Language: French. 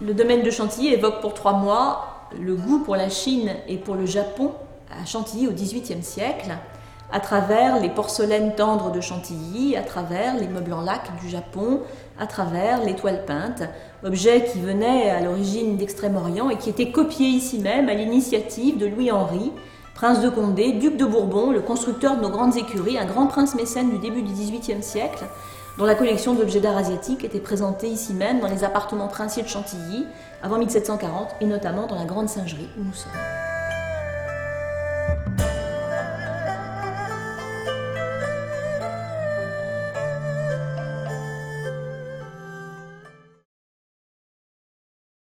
Le domaine de Chantilly évoque pour trois mois le goût pour la Chine et pour le Japon à Chantilly au XVIIIe siècle, à travers les porcelaines tendres de Chantilly, à travers les meubles en lac du Japon, à travers les toiles peintes, objets qui venaient à l'origine d'Extrême-Orient et qui étaient copiés ici même à l'initiative de Louis-Henri, prince de Condé, duc de Bourbon, le constructeur de nos grandes écuries, un grand prince mécène du début du XVIIIe siècle, dont la collection d'objets d'art asiatique était présentée ici même dans les appartements princiers de Chantilly avant 1740 et notamment dans la Grande Singerie où nous sommes.